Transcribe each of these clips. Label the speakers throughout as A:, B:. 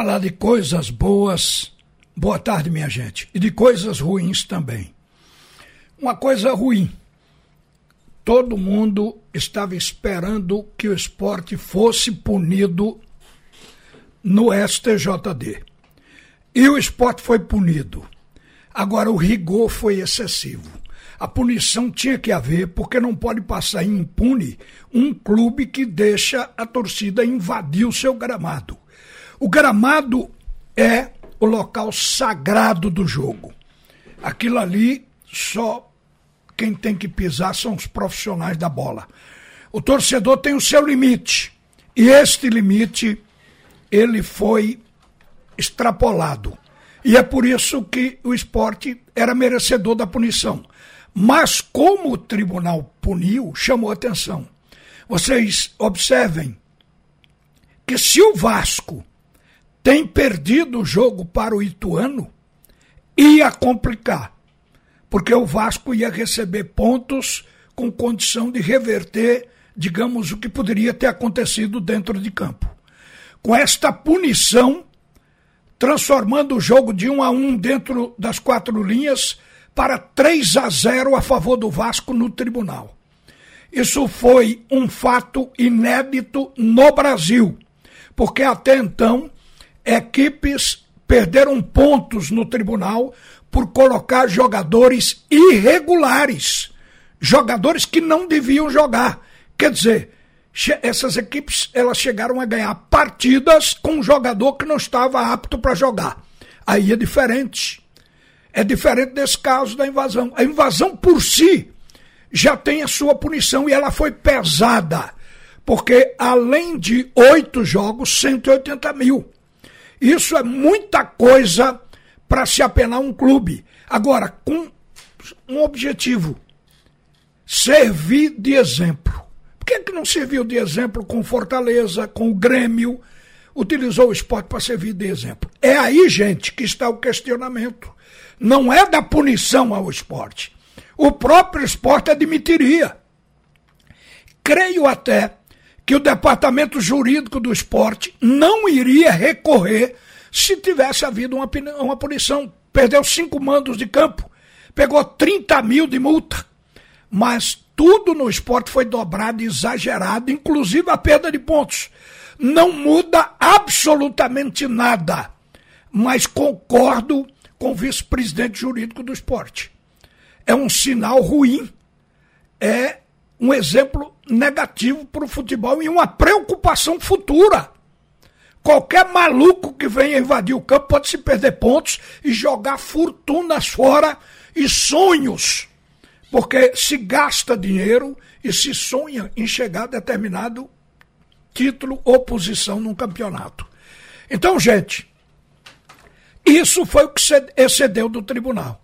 A: falar de coisas boas. Boa tarde, minha gente. E de coisas ruins também. Uma coisa ruim. Todo mundo estava esperando que o esporte fosse punido no STJD. E o esporte foi punido. Agora, o rigor foi excessivo. A punição tinha que haver, porque não pode passar impune um clube que deixa a torcida invadir o seu gramado. O gramado é o local sagrado do jogo. Aquilo ali só quem tem que pisar são os profissionais da bola. O torcedor tem o seu limite. E este limite ele foi extrapolado. E é por isso que o esporte era merecedor da punição. Mas como o tribunal puniu, chamou atenção. Vocês observem que se o Vasco tem perdido o jogo para o Ituano, ia complicar. Porque o Vasco ia receber pontos com condição de reverter, digamos, o que poderia ter acontecido dentro de campo. Com esta punição, transformando o jogo de 1 a 1 dentro das quatro linhas, para 3 a 0 a favor do Vasco no tribunal. Isso foi um fato inédito no Brasil, porque até então equipes perderam pontos no tribunal por colocar jogadores irregulares, jogadores que não deviam jogar. Quer dizer, essas equipes elas chegaram a ganhar partidas com um jogador que não estava apto para jogar. Aí é diferente. É diferente desse caso da invasão. A invasão por si já tem a sua punição e ela foi pesada, porque além de oito jogos, 180 mil. Isso é muita coisa para se apenar um clube. Agora, com um objetivo: servir de exemplo. Por que, que não serviu de exemplo com Fortaleza, com o Grêmio? Utilizou o esporte para servir de exemplo. É aí, gente, que está o questionamento não é da punição ao esporte. O próprio esporte admitiria. Creio até que o departamento jurídico do esporte não iria recorrer se tivesse havido uma, uma punição. Perdeu cinco mandos de campo, pegou 30 mil de multa. Mas tudo no esporte foi dobrado, exagerado, inclusive a perda de pontos. Não muda absolutamente nada. Mas concordo com o vice-presidente jurídico do esporte. É um sinal ruim, é um exemplo negativo para o futebol e uma preocupação futura. Qualquer maluco que venha invadir o campo pode se perder pontos e jogar fortunas fora e sonhos. Porque se gasta dinheiro e se sonha em chegar a determinado título ou posição num campeonato. Então, gente, isso foi o que excedeu do tribunal.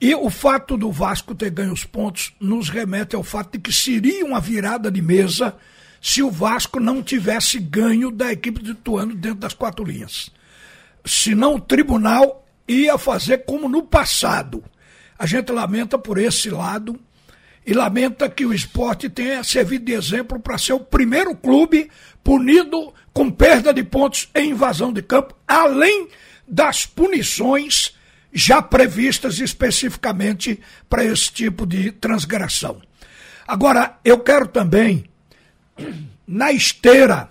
A: E o fato do Vasco ter ganho os pontos nos remete ao fato de que seria uma virada de mesa se o Vasco não tivesse ganho da equipe de Tuano dentro das quatro linhas. Senão o tribunal ia fazer como no passado. A gente lamenta por esse lado e lamenta que o esporte tenha servido de exemplo para ser o primeiro clube punido com perda de pontos em invasão de campo, além das punições já previstas especificamente para esse tipo de transgressão. Agora, eu quero também, na esteira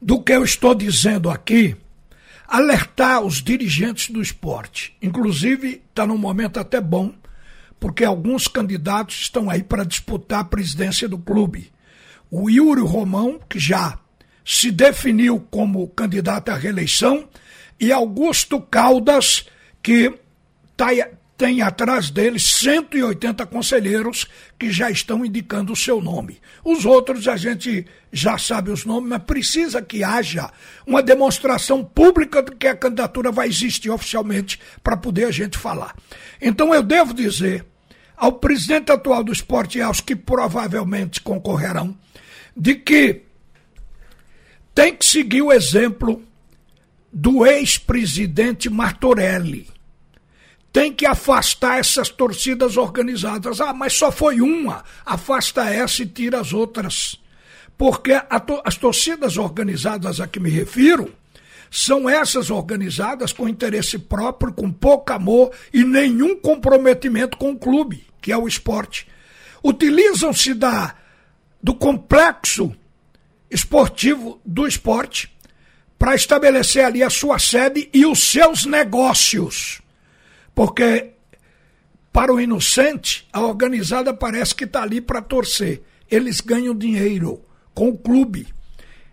A: do que eu estou dizendo aqui, alertar os dirigentes do esporte. Inclusive, está num momento até bom, porque alguns candidatos estão aí para disputar a presidência do clube. O Yuri Romão, que já se definiu como candidato à reeleição, e Augusto Caldas, que tá, tem atrás dele 180 conselheiros que já estão indicando o seu nome. Os outros a gente já sabe os nomes, mas precisa que haja uma demonstração pública de que a candidatura vai existir oficialmente para poder a gente falar. Então eu devo dizer ao presidente atual do esporte e aos que provavelmente concorrerão, de que tem que seguir o exemplo do ex-presidente Martorelli. Tem que afastar essas torcidas organizadas. Ah, mas só foi uma. Afasta essa e tira as outras. Porque to as torcidas organizadas a que me refiro são essas organizadas com interesse próprio, com pouco amor e nenhum comprometimento com o clube, que é o esporte. Utilizam-se da do complexo esportivo do esporte para estabelecer ali a sua sede e os seus negócios. Porque para o inocente, a organizada parece que está ali para torcer. Eles ganham dinheiro com o clube.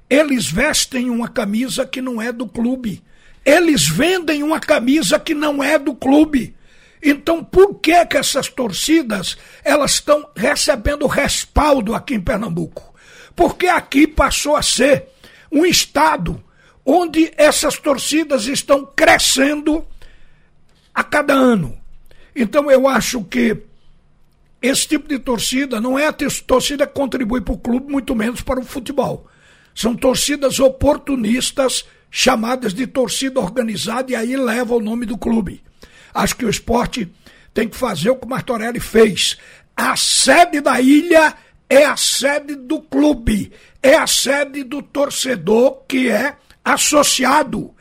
A: Eles vestem uma camisa que não é do clube. Eles vendem uma camisa que não é do clube. Então, por que que essas torcidas elas estão recebendo respaldo aqui em Pernambuco? Porque aqui passou a ser um estado onde essas torcidas estão crescendo a cada ano. Então, eu acho que esse tipo de torcida não é a torcida que contribui para o clube, muito menos para o futebol. São torcidas oportunistas, chamadas de torcida organizada, e aí leva o nome do clube. Acho que o esporte tem que fazer o que o Martorelli fez. A sede da ilha é a sede do clube, é a sede do torcedor que é associado,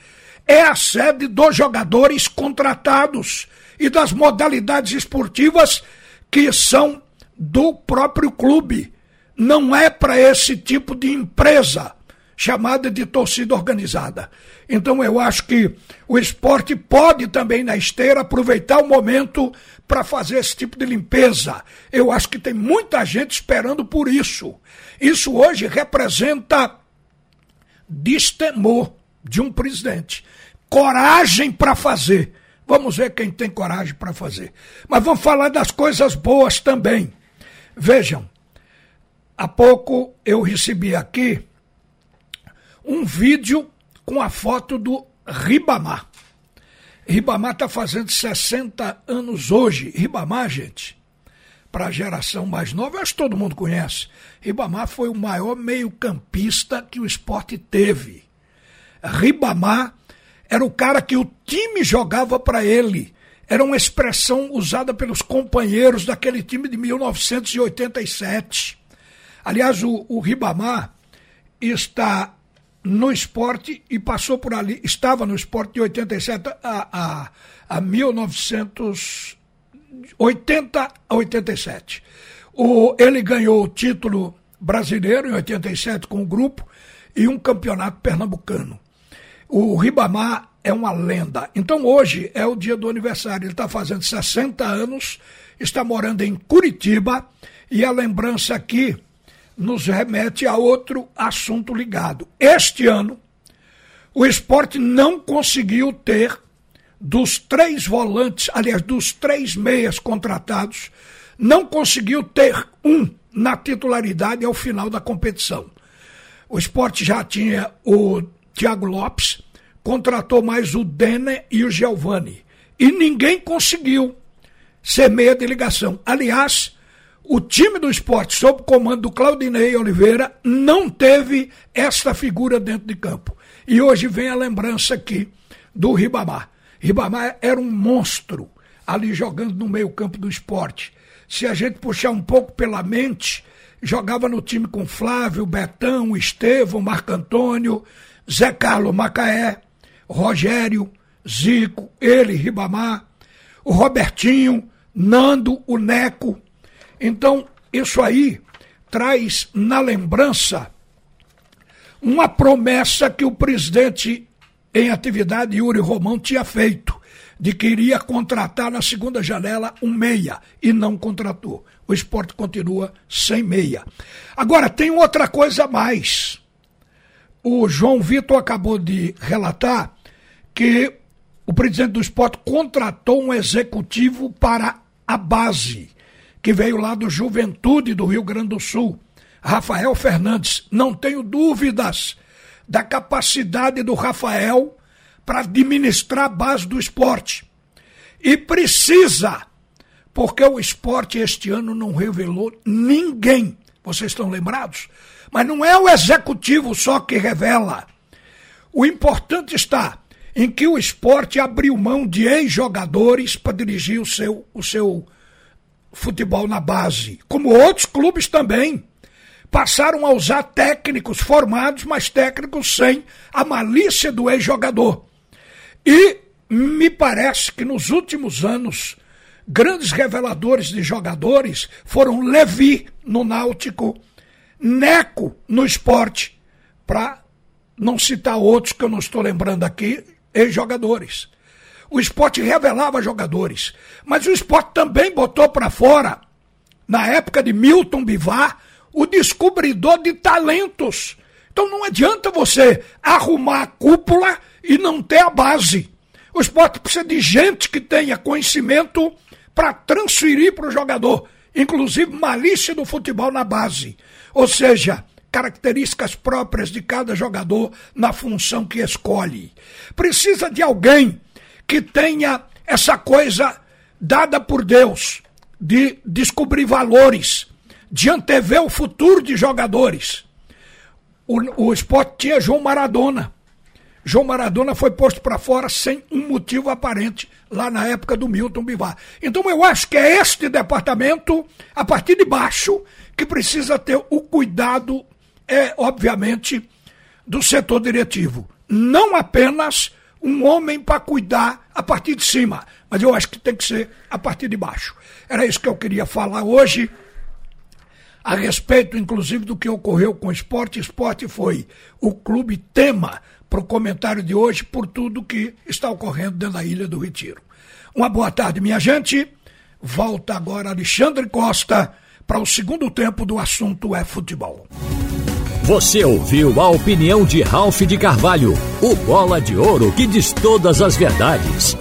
A: é a sede dos jogadores contratados e das modalidades esportivas que são do próprio clube não é para esse tipo de empresa chamada de torcida organizada. Então eu acho que o esporte pode também na esteira aproveitar o momento para fazer esse tipo de limpeza. Eu acho que tem muita gente esperando por isso. Isso hoje representa destemor de um presidente, coragem para fazer. Vamos ver quem tem coragem para fazer. Mas vamos falar das coisas boas também. Vejam, Há pouco eu recebi aqui um vídeo com a foto do Ribamar. Ribamar está fazendo 60 anos hoje. Ribamar, gente, para a geração mais nova, acho que todo mundo conhece. Ribamar foi o maior meio-campista que o esporte teve. Ribamar era o cara que o time jogava para ele. Era uma expressão usada pelos companheiros daquele time de 1987. Aliás, o, o Ribamar está no esporte e passou por ali, estava no esporte de 87 a, a, a 1980 a 87. O, ele ganhou o título brasileiro em 87 com o grupo e um campeonato pernambucano. O Ribamar é uma lenda. Então hoje é o dia do aniversário. Ele está fazendo 60 anos, está morando em Curitiba e a lembrança aqui nos remete a outro assunto ligado. Este ano, o esporte não conseguiu ter dos três volantes, aliás, dos três meias contratados, não conseguiu ter um na titularidade ao final da competição. O esporte já tinha o Thiago Lopes, contratou mais o Dene e o Giovani. E ninguém conseguiu ser meia de ligação. Aliás, o time do esporte, sob o comando do Claudinei Oliveira, não teve esta figura dentro de campo. E hoje vem a lembrança aqui do Ribamar. Ribamar era um monstro ali jogando no meio-campo do esporte. Se a gente puxar um pouco pela mente, jogava no time com Flávio, Betão, Estevão, Marco Antônio, Zé Carlos Macaé, Rogério, Zico, ele, Ribamar, o Robertinho, Nando, o Neco, então, isso aí traz na lembrança uma promessa que o presidente em atividade, Yuri Romão, tinha feito, de que iria contratar na segunda janela um meia, e não contratou. O esporte continua sem meia. Agora, tem outra coisa a mais. O João Vitor acabou de relatar que o presidente do esporte contratou um executivo para a base que veio lá do Juventude do Rio Grande do Sul, Rafael Fernandes. Não tenho dúvidas da capacidade do Rafael para administrar a base do esporte. E precisa, porque o esporte este ano não revelou ninguém. Vocês estão lembrados? Mas não é o executivo só que revela. O importante está em que o esporte abriu mão de ex-jogadores para dirigir o seu, o seu futebol na base, como outros clubes também. Passaram a usar técnicos formados, mas técnicos sem a malícia do ex-jogador. E me parece que nos últimos anos, grandes reveladores de jogadores foram Levi no Náutico, Neco no esporte, para não citar outros que eu não estou lembrando aqui, ex-jogadores. O esporte revelava jogadores, mas o esporte também botou para fora, na época de Milton Bivar, o descobridor de talentos. Então não adianta você arrumar a cúpula e não ter a base. O esporte precisa de gente que tenha conhecimento para transferir para o jogador, inclusive malícia do futebol na base. Ou seja, características próprias de cada jogador na função que escolhe. Precisa de alguém que tenha essa coisa dada por Deus de descobrir valores de antever o futuro de jogadores. O, o esporte tinha João Maradona. João Maradona foi posto para fora sem um motivo aparente lá na época do Milton Bivar. Então eu acho que é este departamento, a partir de baixo, que precisa ter o cuidado, é, obviamente, do setor diretivo. Não apenas um homem para cuidar a partir de cima, mas eu acho que tem que ser a partir de baixo. Era isso que eu queria falar hoje a respeito, inclusive, do que ocorreu com o esporte. Esporte foi o clube tema para o comentário de hoje por tudo que está ocorrendo dentro da Ilha do Retiro. Uma boa tarde, minha gente. Volta agora Alexandre Costa para o segundo tempo do assunto é futebol.
B: Você ouviu a opinião de Ralph de Carvalho, o bola de ouro que diz todas as verdades.